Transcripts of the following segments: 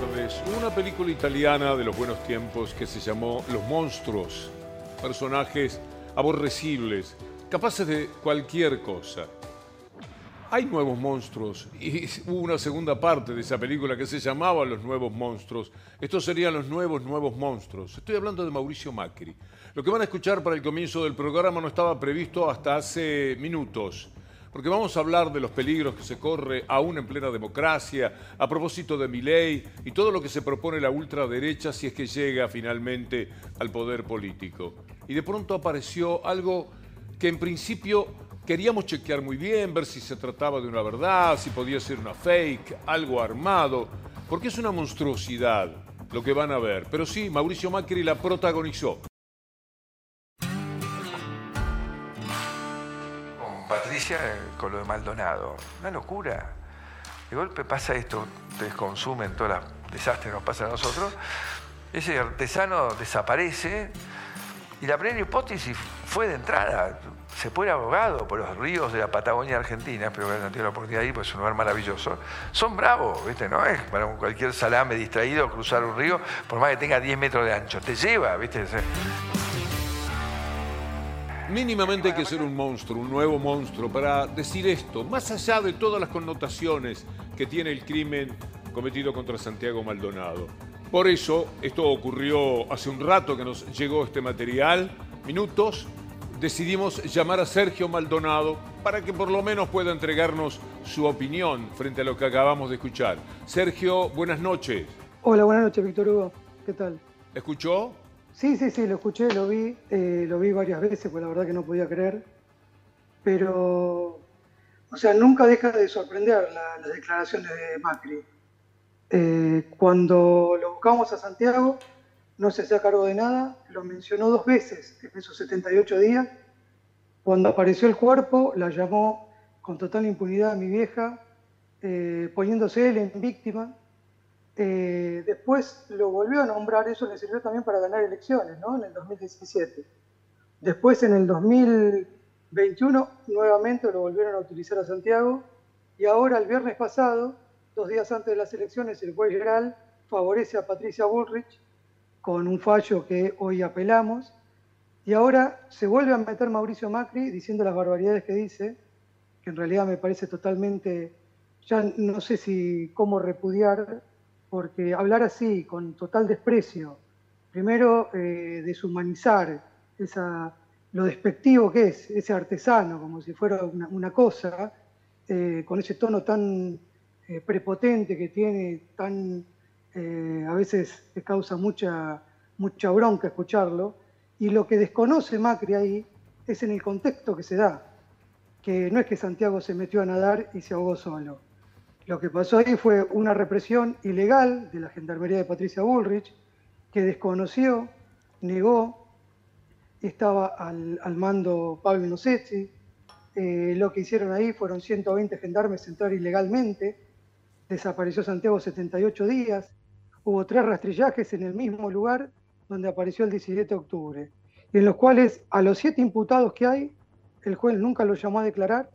tardes. Una película italiana de los buenos tiempos que se llamó Los Monstruos. Personajes aborrecibles, capaces de cualquier cosa. Hay nuevos monstruos y hubo una segunda parte de esa película que se llamaba Los Nuevos Monstruos. Estos serían los nuevos, nuevos monstruos. Estoy hablando de Mauricio Macri. Lo que van a escuchar para el comienzo del programa no estaba previsto hasta hace minutos porque vamos a hablar de los peligros que se corre aún en plena democracia, a propósito de mi ley y todo lo que se propone la ultraderecha si es que llega finalmente al poder político. Y de pronto apareció algo que en principio queríamos chequear muy bien, ver si se trataba de una verdad, si podía ser una fake, algo armado, porque es una monstruosidad lo que van a ver. Pero sí, Mauricio Macri la protagonizó. Eh, con lo de Maldonado. Una locura. De golpe pasa esto, ustedes consumen todos los desastres que nos pasan a nosotros. Ese artesano desaparece y la primera hipótesis fue de entrada. Se puede abogado por los ríos de la Patagonia Argentina, pero que no tiene la oportunidad de ir, pues es un lugar maravilloso. Son bravos, ¿viste? No es para cualquier salame distraído cruzar un río, por más que tenga 10 metros de ancho. Te lleva, ¿viste? Mínimamente hay que ser un monstruo, un nuevo monstruo, para decir esto, más allá de todas las connotaciones que tiene el crimen cometido contra Santiago Maldonado. Por eso, esto ocurrió hace un rato que nos llegó este material, minutos, decidimos llamar a Sergio Maldonado para que por lo menos pueda entregarnos su opinión frente a lo que acabamos de escuchar. Sergio, buenas noches. Hola, buenas noches, Víctor Hugo. ¿Qué tal? ¿Escuchó? Sí, sí, sí, lo escuché, lo vi, eh, lo vi varias veces, pues la verdad que no podía creer. Pero, o sea, nunca deja de sorprender las declaraciones de Macri. Eh, cuando lo buscamos a Santiago, no se hacía cargo de nada, lo mencionó dos veces en esos 78 días. Cuando apareció el cuerpo, la llamó con total impunidad a mi vieja, eh, poniéndose él en víctima eh, después lo volvió a nombrar, eso le sirvió también para ganar elecciones, ¿no? En el 2017. Después, en el 2021, nuevamente lo volvieron a utilizar a Santiago. Y ahora, el viernes pasado, dos días antes de las elecciones, el juez general favorece a Patricia Bullrich con un fallo que hoy apelamos. Y ahora se vuelve a meter Mauricio Macri diciendo las barbaridades que dice, que en realidad me parece totalmente, ya no sé si cómo repudiar porque hablar así, con total desprecio, primero eh, deshumanizar esa, lo despectivo que es ese artesano, como si fuera una, cosa, eh, con ese tono tan eh, prepotente que tiene, tan a veces te causa mucha, mucha bronca escucharlo, y lo que desconoce Macri ahí es en el contexto que se da, que no es que Santiago se metió a nadar y se ahogó solo lo que pasó ahí fue una represión ilegal de la Gendarmería de Patricia Bullrich, que desconoció, negó, estaba al, mando Pablo Nocetti. Eh, lo que hicieron ahí fueron 120 gendarmes entrar ilegalmente. Desapareció Santiago 78 días. Hubo tres rastrillajes en el mismo lugar donde apareció el 17 de octubre, en los cuales a los siete imputados que hay, el juez nunca los llamó a declarar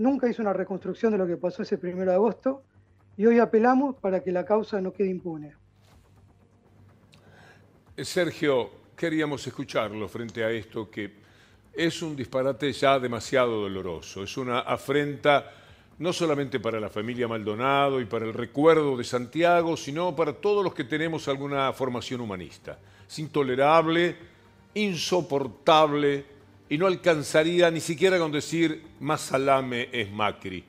nunca hizo una reconstrucción de lo que pasó ese primero de agosto y hoy apelamos para que la causa no quede impune. Sergio, queríamos escucharlo frente a esto que es un disparate ya demasiado doloroso, es una afrenta no solamente para la familia Maldonado y para el recuerdo de Santiago, sino para todos los que tenemos alguna formación humanista. Es intolerable, insoportable y no alcanzaría ni siquiera con decir más salame es Macri,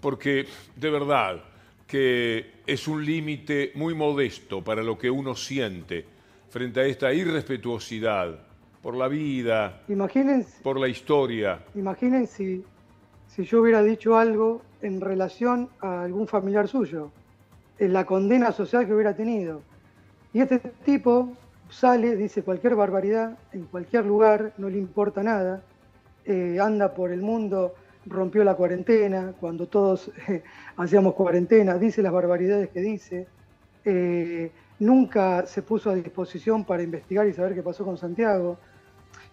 porque de verdad que es un límite muy modesto para lo que uno siente frente a esta irrespetuosidad por la vida, por la historia. Imaginen si, si yo hubiera dicho algo en relación a algún familiar suyo, en la condena social que hubiera tenido. Y este tipo sale, dice cualquier barbaridad en cualquier lugar, no le importa nada, eh, anda por el mundo, rompió la cuarentena, cuando todos eh, hacíamos cuarentena, dice las barbaridades que dice, eh, nunca se puso a disposición para investigar y saber qué pasó con Santiago.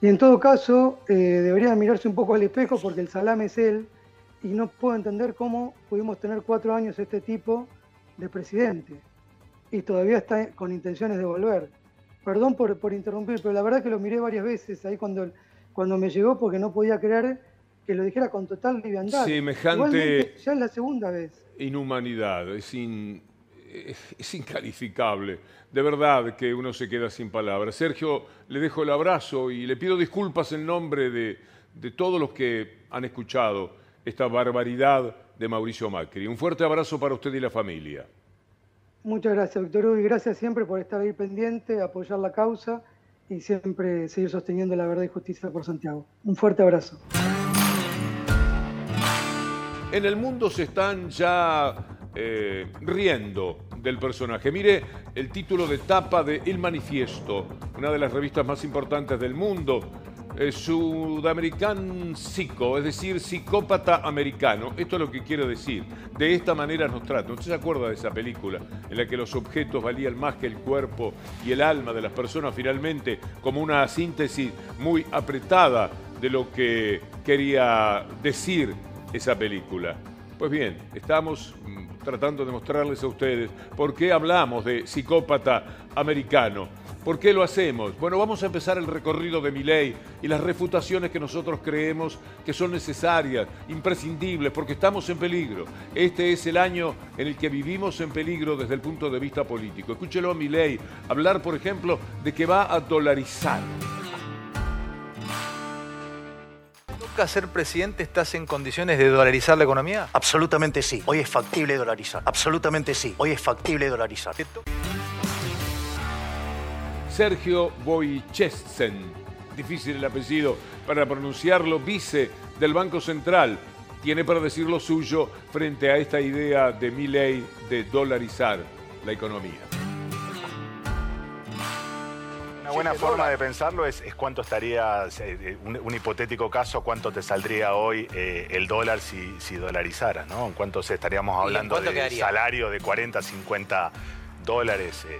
Y en todo caso, debería mirarse un poco al espejo porque el salame es él y no puedo entender cómo pudimos tener cuatro años este tipo de presidente. y todavía está con intenciones de volver. Perdón por, por interrumpir, pero la verdad que lo miré varias veces ahí cuando, cuando me llegó porque no podía creer que lo dijera con total liviandad. Semejante ya es la segunda vez. Inhumanidad, es, es incalificable. De verdad que uno se queda sin palabras. Sergio, le dejo el abrazo y le pido disculpas en nombre de, de todos los que han escuchado esta barbaridad de Mauricio Macri. Un fuerte abrazo para usted y la familia. Muchas gracias, doctor Uy. Gracias siempre por estar ahí pendiente, apoyar la causa y siempre seguir sosteniendo la verdad y justicia por Santiago. Un fuerte abrazo. En el mundo se están ya eh, riendo del personaje. Mire el título de tapa de El Manifiesto, una de las revistas más importantes del mundo eh, Psico, es decir, psicópata americano. Esto es lo que quiero decir. De esta manera nos trata. ¿Usted se acuerda de esa película en la que los objetos valían más que el cuerpo y el alma de las personas finalmente como una síntesis muy apretada de lo que quería decir esa película? Pues bien, estamos mm, tratando de mostrarles a ustedes por qué hablamos de psicópata americano. ¿Por qué lo hacemos? Bueno, vamos a empezar el recorrido de mi ley y las refutaciones que nosotros creemos que son necesarias, imprescindibles, porque estamos en peligro. Este es el año en el que vivimos en peligro desde el punto de vista político. Escúchelo a mi ley hablar, por ejemplo, de que va a dolarizar. ¿Toca ser presidente estás en condiciones de dolarizar la economía? Absolutamente sí. Hoy es factible dolarizar. Absolutamente sí. Hoy es factible dolarizar. Sergio Boichessen, difícil el apellido para pronunciarlo, vice del Banco Central, tiene para decir lo suyo frente a esta idea de mi ley de dolarizar la economía. Una buena forma de pensarlo es, cuánto estaría, eh, un, hipotético caso, cuánto te saldría hoy eh, el dólar si, si dolarizaras, ¿no? ¿Cuánto estaríamos hablando de salario de 40, 50 dólares? Eh,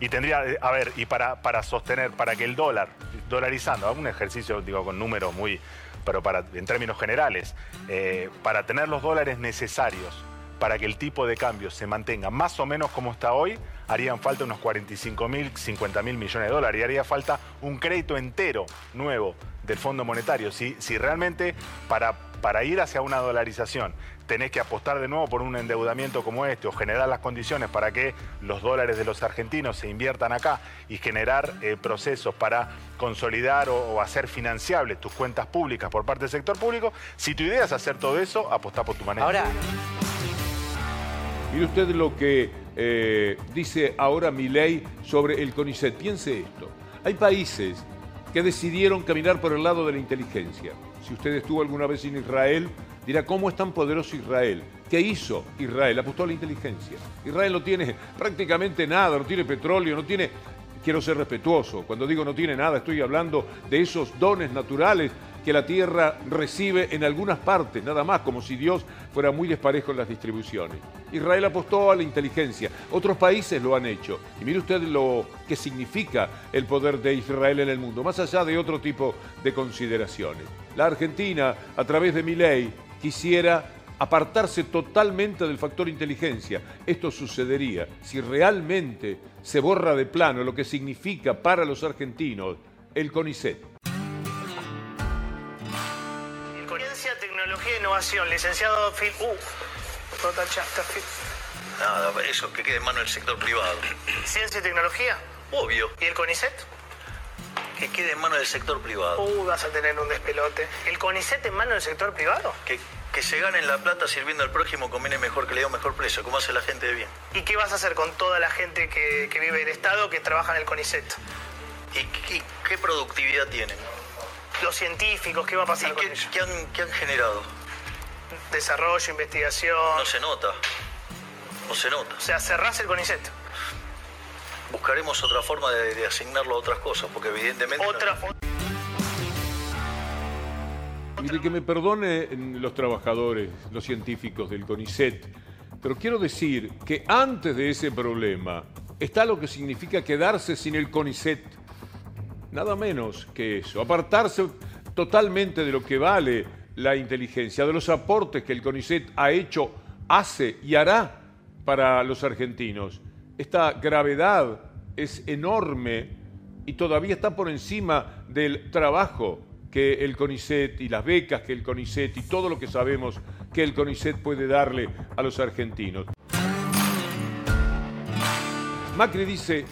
y tendría, a ver, y para, para sostener, para que el dólar, dolarizando, un ejercicio, digo, con números muy, pero para, en términos generales, eh, para tener los dólares necesarios para que el tipo de cambio se mantenga más o menos como está hoy, harían falta unos 45 mil, 50 mil millones de dólares y haría falta un crédito entero nuevo del Fondo Monetario. Si, si realmente para, para ir hacia una dolarización tenés que apostar de nuevo por un endeudamiento como este o generar las condiciones para que los dólares de los argentinos se inviertan acá y generar eh, procesos para consolidar o, hacer financiables tus cuentas públicas por parte del sector público, si tu idea es hacer todo eso, apostá por tu manera. Ahora... Mire usted lo que eh, dice ahora mi ley sobre el CONICET. Piense esto. Hay países que decidieron caminar por el lado de la inteligencia. Si usted estuvo alguna vez en Israel, dirá, ¿cómo es tan poderoso Israel? ¿Qué hizo Israel? Apostó a la inteligencia. Israel no tiene prácticamente nada, no tiene petróleo, no tiene... Quiero ser respetuoso. Cuando digo no tiene nada, estoy hablando de esos dones naturales que la tierra recibe en algunas partes, nada más, como si Dios fuera muy desparejo en las distribuciones. Israel apostó a la inteligencia, otros países lo han hecho. Y mire usted lo que significa el poder de Israel en el mundo, más allá de otro tipo de consideraciones. La Argentina, a través de mi ley, quisiera apartarse totalmente del factor inteligencia. Esto sucedería si realmente se borra de plano lo que significa para los argentinos el CONICET. Ciencia, Tecnología e Innovación, licenciado Phil. Uh, Phil. Nada, eso, que quede en mano del sector privado. ¿Ciencia y tecnología? Obvio. ¿Y el CONICET? Que quede en manos del sector privado. Uh, vas a tener un despelote. ¿El CONICET en manos del sector privado? Que, que se ganen la plata sirviendo al prójimo conviene mejor que le dé un mejor precio, como hace la gente de bien. ¿Y qué vas a hacer con toda la gente que, vive en el Estado que trabaja en el CONICET? ¿Y, qué productividad tienen? Los científicos, ¿qué va a pasar con qué, ellos? ¿qué han, ¿Qué han generado? Desarrollo, investigación. No se nota. No se nota. O sea, cerrás el CONICET buscaremos otra forma de, asignarlo a otras cosas, porque evidentemente... Otra Mire, que me perdone los trabajadores, los científicos del CONICET, pero quiero decir que antes de ese problema está lo que significa quedarse sin el CONICET. Nada menos que eso, apartarse totalmente de lo que vale la inteligencia, de los aportes que el CONICET ha hecho, hace y hará para los argentinos. Esta gravedad es enorme y todavía está por encima del trabajo que el CONICET y las becas que el CONICET y todo lo que sabemos que el CONICET puede darle a los argentinos. Macri dice,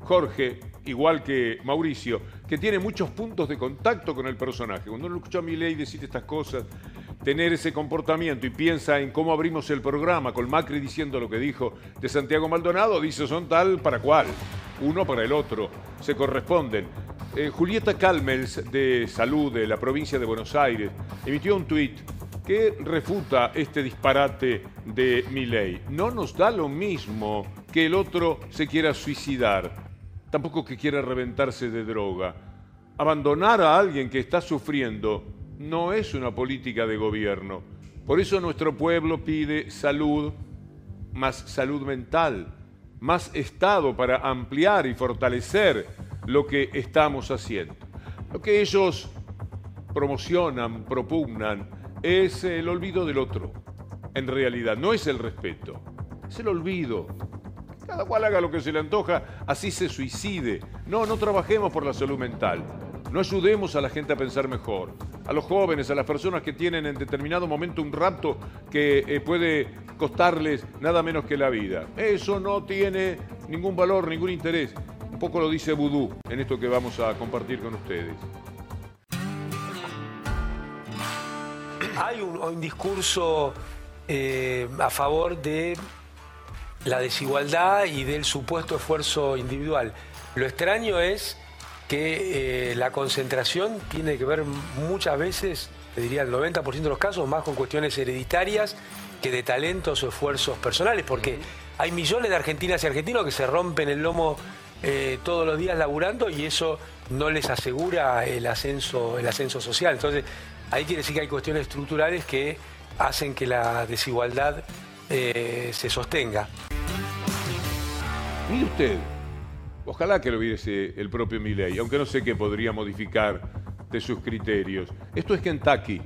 Jorge, igual que Mauricio, que tiene muchos puntos de contacto con el personaje. Cuando uno escucha a Milei decir estas cosas, tener ese comportamiento y piensa en cómo abrimos el programa con Macri diciendo lo que dijo de Santiago Maldonado, dice son tal para cual, uno para el otro, se corresponden. Eh, Julieta Calmels de Salud de la provincia de Buenos Aires emitió un tuit que refuta este disparate de Milei. No nos da lo mismo que el otro se quiera suicidar, tampoco que quiera reventarse de droga. Abandonar a alguien que está sufriendo no es una política de gobierno. Por eso nuestro pueblo pide salud, más salud mental, más Estado para ampliar y fortalecer lo que estamos haciendo. Lo que ellos promocionan, propugnan, es el olvido del otro. En realidad, no es el respeto, es el olvido. Cada cual haga lo que se le antoja, así se suicide. No, no trabajemos por la salud mental. No ayudemos a la gente a pensar mejor, a los jóvenes, a las personas que tienen en determinado momento un rapto que eh, puede costarles nada menos que la vida. Eso no tiene ningún valor, ningún interés. Un poco lo dice Vudú en esto que vamos a compartir con ustedes. Hay un, discurso eh, a favor de la desigualdad y del supuesto esfuerzo individual. Lo extraño es que eh, la concentración tiene que ver muchas veces, te diría el 90% de los casos, más con cuestiones hereditarias que de talentos o esfuerzos personales, porque hay millones de argentinas y argentinos que se rompen el lomo eh, todos los días laburando y eso no les asegura el ascenso, el ascenso social. Entonces, ahí quiere decir que hay cuestiones estructurales que hacen que la desigualdad eh, se sostenga. Mire usted, Ojalá que lo viese el propio Milley, aunque no sé qué podría modificar de sus criterios. Esto es Kentucky.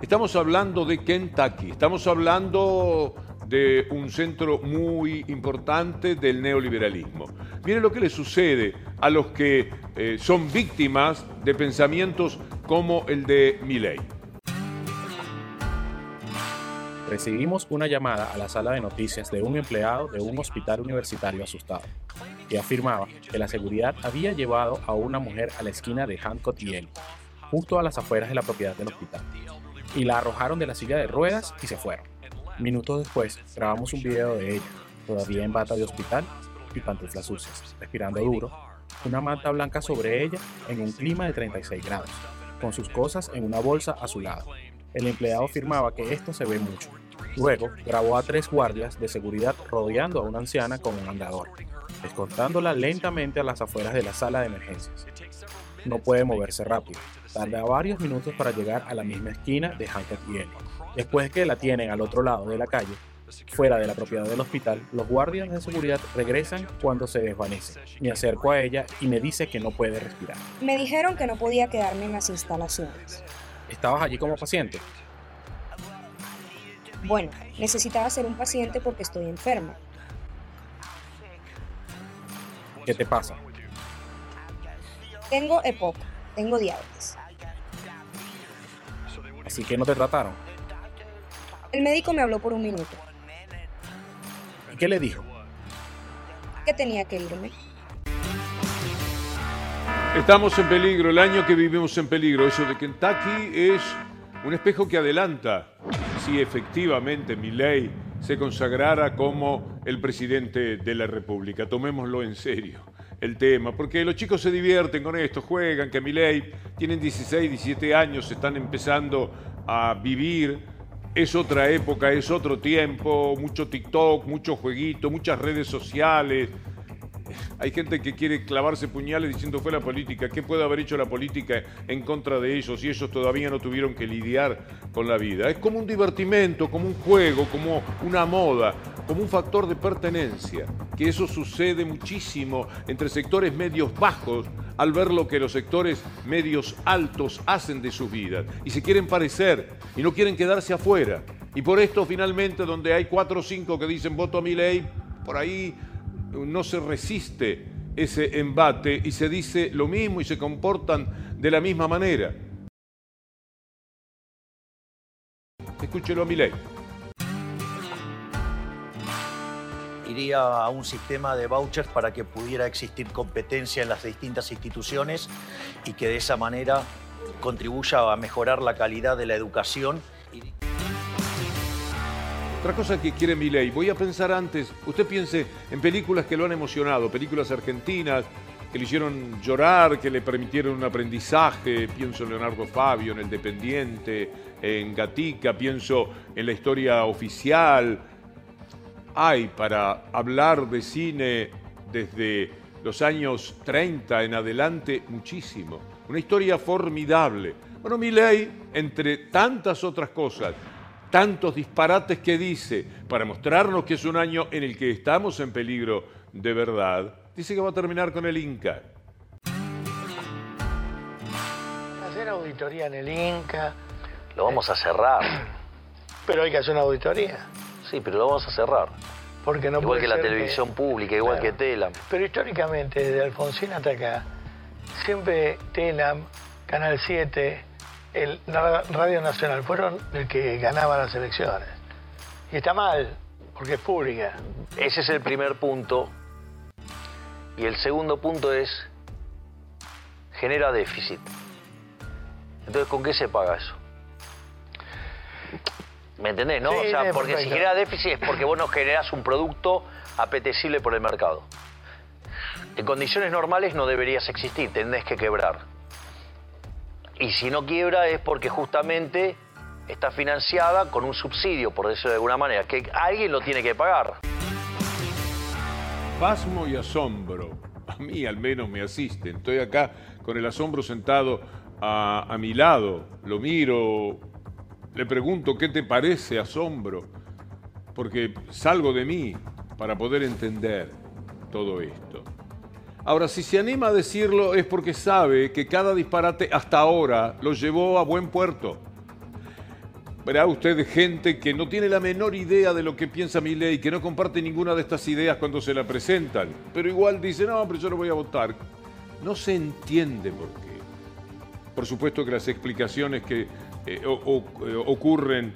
Estamos hablando de Kentucky. Estamos hablando de un centro muy importante del neoliberalismo. Miren lo que le sucede a los que eh, son víctimas de pensamientos como el de Milley. Recibimos una llamada a la sala de noticias de un empleado de un hospital universitario asustado que afirmaba que la seguridad había llevado a una mujer a la esquina de Hancock y Ellie, justo a las afueras de la propiedad del hospital, y la arrojaron de la silla de ruedas y se fueron. Minutos después, grabamos un video de ella, todavía en bata de hospital y pantuflas sucias, respirando duro, una manta blanca sobre ella en un clima de 36 grados, con sus cosas en una bolsa a su lado. El empleado afirmaba que esto se ve mucho. Luego, grabó a tres guardias de seguridad rodeando a una anciana con un andador, escoltándola lentamente a las afueras de la sala de emergencias. No puede moverse rápido, tarda varios minutos para llegar a la misma esquina de Hancock y. Después que la tienen al otro lado de la calle, fuera de la propiedad del hospital, los guardias de seguridad regresan cuando se desvanece. Me acerco a ella y me dice que no puede respirar. Me dijeron que no podía quedarme en las instalaciones. ¿Estabas allí como paciente? Bueno, necesitaba ser un paciente porque estoy enferma. ¿Qué te pasa? Tengo EPOC, tengo diabetes. Así que no te trataron. El médico me habló por un minuto. ¿Y qué le dijo? Que tenía que irme. Estamos en peligro, el año que vivimos en peligro. Eso de Kentucky es un espejo que adelanta si efectivamente mi ley se consagrara como el presidente de la República. Tomémoslo en serio el tema, porque los chicos se divierten con esto, juegan, que mi ley tienen 16, 17 años, están empezando a vivir, es otra época, es otro tiempo, mucho TikTok, mucho jueguito, muchas redes sociales, hay gente que quiere clavarse puñales diciendo fue la política. ¿Qué puede haber hecho la política en contra de ellos y ellos todavía no tuvieron que lidiar con la vida? Es como un divertimento, como un juego, como una moda, como un factor de pertenencia. Que eso sucede muchísimo entre sectores medios bajos al ver lo que los sectores medios altos hacen de sus vidas y se quieren parecer y no quieren quedarse afuera Y por esto finalmente donde hay cuatro o cinco que dicen voto a mi ley, por ahí no se resiste ese embate y se dice lo mismo y se comportan de la misma manera. Escúchelo a mi ley. Iría a un sistema de vouchers para que pudiera existir competencia en las distintas instituciones y que de esa manera contribuya a mejorar la calidad de la educación. Otra cosa que quiere mi ley, voy a pensar antes, usted piense en películas que lo han emocionado, películas argentinas que le hicieron llorar, que le permitieron un aprendizaje, pienso en Leonardo Fabio, en El Dependiente, en Gatica, pienso en la historia oficial. Hay para hablar de cine desde los años 30 en adelante muchísimo. Una historia formidable. Bueno, mi ley, entre tantas otras cosas, tantos disparates que dice para mostrarnos que es un año en el que estamos en peligro de verdad, dice que va a terminar con el Inca. Hacer auditoría en el Inca. Lo vamos a cerrar. Pero hay que hacer una auditoría. Sí, pero lo vamos a cerrar. Porque no igual que la televisión pública, igual Claro. que Telam. Pero históricamente, desde Alfonsín hasta acá, siempre Telam, Canal 7, el la Radio Nacional fueron el que ganaba las elecciones. Y está mal, porque es pública. Ese es el primer punto. Y el segundo punto es, genera déficit. Entonces, ¿con qué se paga eso? ¿Me entendés, no? Sí, o sea, porque si genera déficit es porque vos no generás un producto apetecible por el mercado. En condiciones normales no deberías existir, tenés que quebrar. Y si no quiebra es porque justamente está financiada con un subsidio, por decirlo de alguna manera, que alguien lo tiene que pagar. Pasmo y asombro. A mí al menos me asisten. Estoy acá con el asombro sentado a, a mi lado. Lo miro, le pregunto, ¿qué te parece asombro? Porque salgo de mí para poder entender todo esto. Ahora, si se anima a decirlo es porque sabe que cada disparate hasta ahora lo llevó a buen puerto. Verá usted gente que no tiene la menor idea de lo que piensa mi ley, que no comparte ninguna de estas ideas cuando se la presentan, pero igual dice, no, pero yo no voy a votar. No se entiende por qué. Por supuesto que las explicaciones que eh, eh, ocurren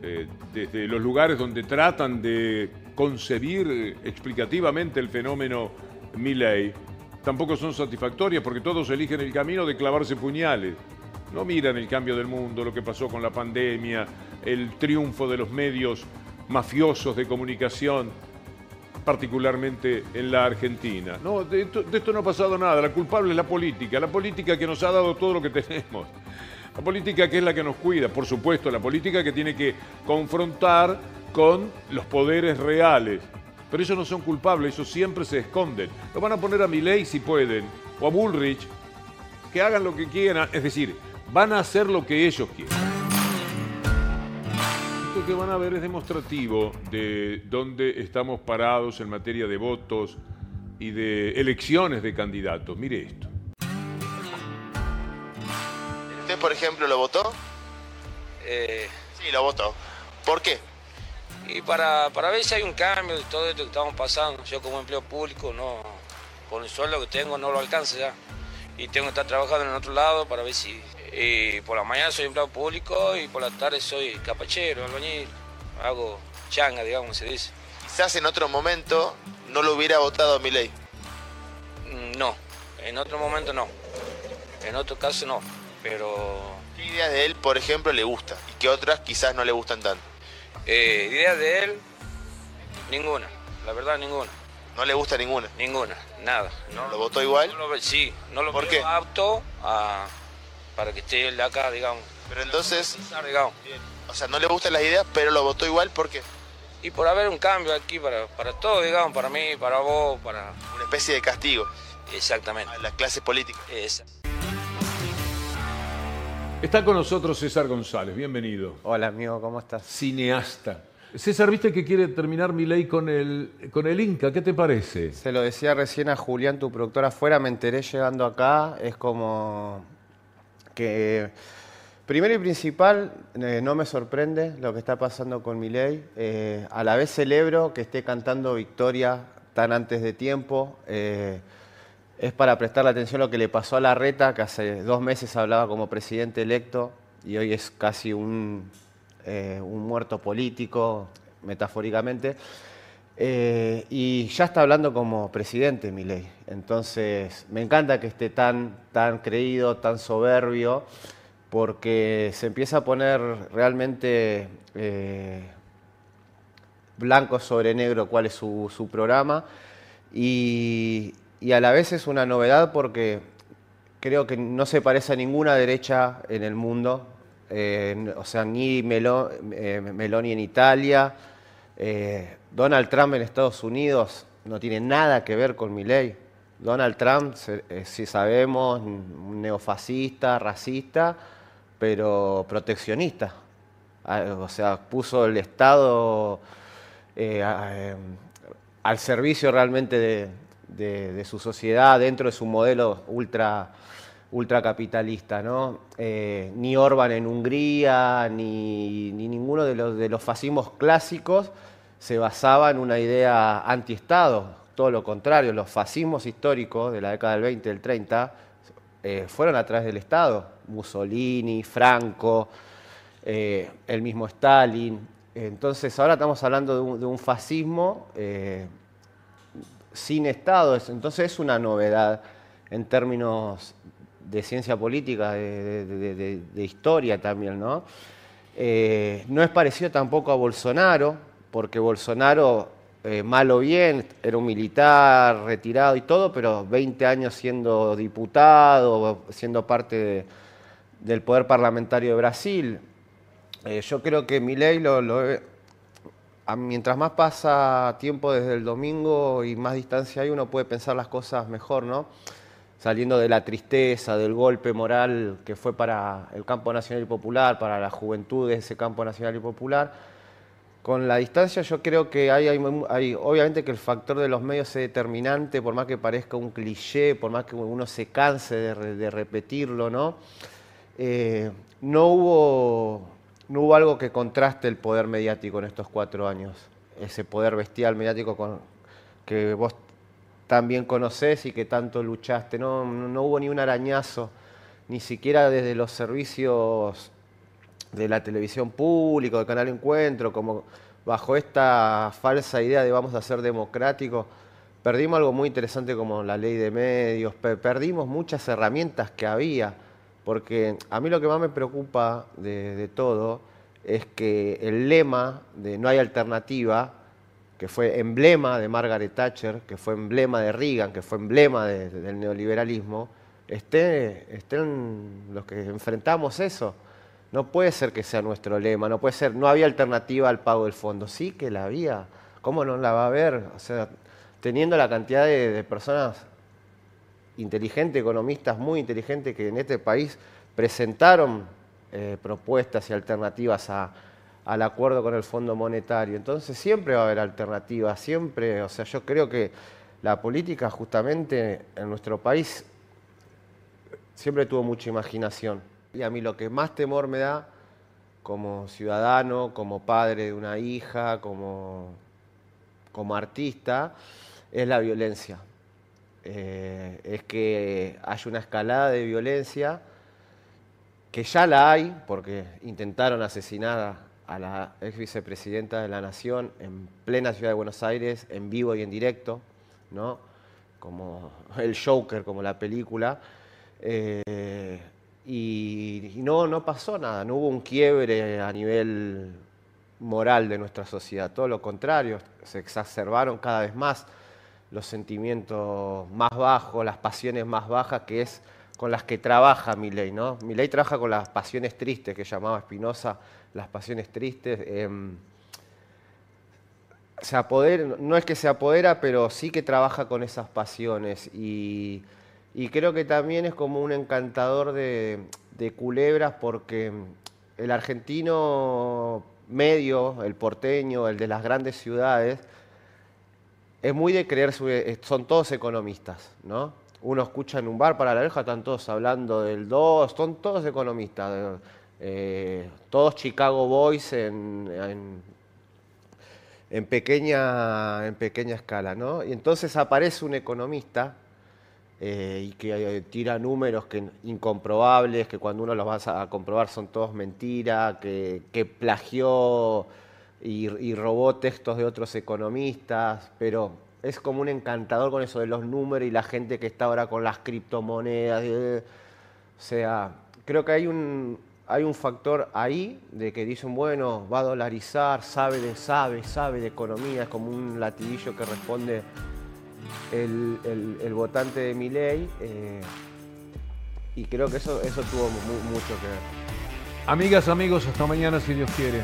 eh, desde los lugares donde tratan de concebir explicativamente el fenómeno Milley tampoco son satisfactorias porque todos eligen el camino de clavarse puñales. No miran el cambio del mundo, lo que pasó con la pandemia, el triunfo de los medios mafiosos de comunicación, particularmente en la Argentina. No, de esto, de esto no ha pasado nada. La culpable es la política, la política que nos ha dado todo lo que tenemos. La política que es la que nos cuida, por supuesto, la política que tiene que confrontar con los poderes reales. Pero ellos no son culpables, ellos siempre se esconden. Lo van a poner a Milei si pueden, o a Bullrich, que hagan lo que quieran, es decir, van a hacer lo que ellos quieran. Esto que van a ver es demostrativo de dónde estamos parados en materia de votos y de elecciones de candidatos. Mire esto. ¿Usted, por ejemplo, lo votó? Eh, Sí, lo votó. ¿Por qué? Y para, para ver si hay un cambio de todo esto que estamos pasando. Yo como empleo público, no, con el sueldo que tengo no lo alcanza ya. Y tengo que estar trabajando en otro lado para ver si... Y por la mañana soy empleado público y por la tarde soy capachero, albañil. Hago changa, digamos, se dice. Quizás en otro momento no lo hubiera votado a mi ley. Mm, No, en otro momento no. En otro caso no. Pero ¿Qué ideas de él, por ejemplo, le gusta? Y qué otras quizás no le gustan tanto. Eh, ideas de él, ninguna. La verdad, ninguna. ¿No le gusta ninguna? Ninguna, nada. No, ¿Lo votó igual? no lo ve- sí, no lo ¿Por qué? apto a- para que esté él de acá, digamos. Pero entonces, digamos. o sea, no le gustan las ideas, pero lo votó igual porque Y por haber un cambio aquí para, para todos, digamos, para mí, para vos, para... una especie de castigo Exactamente. a las clases políticas. Esa. Está con nosotros César González, bienvenido. Hola amigo, ¿cómo estás? Cineasta. César, viste que quiere terminar mi ley con el, con el Inca, ¿qué te parece? Se lo decía recién a Julián, tu productor afuera, me enteré llegando acá, es como que Primero y principal, eh, no me sorprende lo que está pasando con Milei. Eh, a la vez celebro que esté cantando victoria tan antes de tiempo. Eh, es para prestarle atención a lo que le pasó a Larreta, que hace dos meses hablaba como presidente electo y hoy es casi un, un muerto político, metafóricamente. y ya está hablando como presidente Milei. Entonces, me encanta que esté tan, tan creído, tan soberbio porque se empieza a poner realmente eh, blanco sobre negro cuál es su, programa y, a la vez es una novedad porque creo que no se parece a ninguna derecha en el mundo, eh, o sea, ni eh, Meloni en Italia, Donald Trump en Estados Unidos no tiene nada que ver con mi ley. Donald Trump, si sabemos, un neofascista, racista, pero proteccionista. Ah, o sea, puso el Estado eh, al servicio realmente de, su sociedad dentro de su modelo ultra ultracapitalista, ¿no? Eh, ni Orban en Hungría, ni, ninguno de los, de los fascismos clásicos se basaba en una idea anti-Estado. Todo lo contrario, los fascismos históricos de la década del 20 y del 30 eh, fueron a través del Estado. Mussolini, Franco, eh, el mismo Stalin. Entonces ahora estamos hablando de un, fascismo sin Estado, entonces es una novedad en términos de ciencia política, de, historia también, ¿no? Eh, no es parecido tampoco a Bolsonaro, porque Bolsonaro, mal o bien, era un militar retirado y todo, pero 20 años siendo diputado, siendo parte de del poder parlamentario de Brasil. Eh, yo creo que mi ley lo, mientras más pasa tiempo desde el domingo y más distancia hay, uno puede pensar las cosas mejor, ¿no? Saliendo de la tristeza, del golpe moral que fue para el campo nacional y popular, para la juventud de ese campo nacional y popular. Con la distancia yo creo que hay, obviamente que el factor de los medios es determinante, por más que parezca un cliché, por más que uno se canse de, de repetirlo, ¿no? Eh, no, hubo, no hubo algo que contraste el poder mediático en estos cuatro años, ese poder bestial mediático con, que vos también conocés y que tanto luchaste. No, no hubo ni un arañazo, ni siquiera desde los servicios de la televisión pública, del Canal Encuentro, como bajo esta falsa idea de vamos a ser democráticos, perdimos algo muy interesante como la ley de medios, perdimos muchas herramientas que había porque a mí lo que más me preocupa de, todo es que el lema de no hay alternativa, que fue emblema de Margaret Thatcher, que fue emblema de Reagan, que fue emblema del neoliberalismo, esté, estén los que enfrentamos eso. No puede ser que sea nuestro lema, no puede ser, no había alternativa al pago del fondo. Sí que la había. ¿Cómo no la va a haber? O sea, teniendo la cantidad de personas inteligentes, economistas muy inteligentes que en este país presentaron eh, propuestas y alternativas al acuerdo con el Fondo Monetario. Entonces siempre va a haber alternativas, siempre, o sea, yo creo que la política justamente en nuestro país siempre tuvo mucha imaginación. Y a mí lo que más temor me da como ciudadano, como padre de una hija, como, como artista, es la violencia. Eh, es que hay una escalada de violencia, que ya la hay, porque intentaron asesinar a la ex vicepresidenta de la Nación en plena ciudad de Buenos Aires, en vivo y en directo, ¿no? como el Joker, como la película. Eh, y, no, no pasó nada, no hubo un quiebre a nivel moral de nuestra sociedad, todo lo contrario, se exacerbaron cada vez más los sentimientos más bajos, las pasiones más bajas, que es con las que trabaja Milei, ¿no? Milei trabaja con las pasiones tristes, que llamaba Spinoza las pasiones tristes. Em, se no es que se apodera, pero sí que trabaja con esas pasiones. Y, creo que también es como un encantador de culebras, porque el argentino medio, el porteño, el de las grandes ciudades, es muy de creer, eh, son todos economistas, ¿no? Uno escucha en un bar para la oreja, están todos hablando del 2, son todos economistas. eh, todos Chicago Boys en, en, pequeña, en pequeña escala. ¿no? Y entonces aparece un economista eh, y que tira números que, incomprobables, que cuando uno los va a comprobar son todos mentiras, que, que plagió y, robó textos de otros economistas, pero es como un encantador con eso de los números y la gente que está ahora con las criptomonedas. o sea, creo que hay un, hay un factor ahí de que dicen, bueno, va a dolarizar, sabe de, sabe, sabe de economía, es como un latiguillo que responde el, votante de mi ley. Eh, y creo que eso, eso tuvo mucho que ver. Amigas, amigos, hasta mañana si Dios quiere.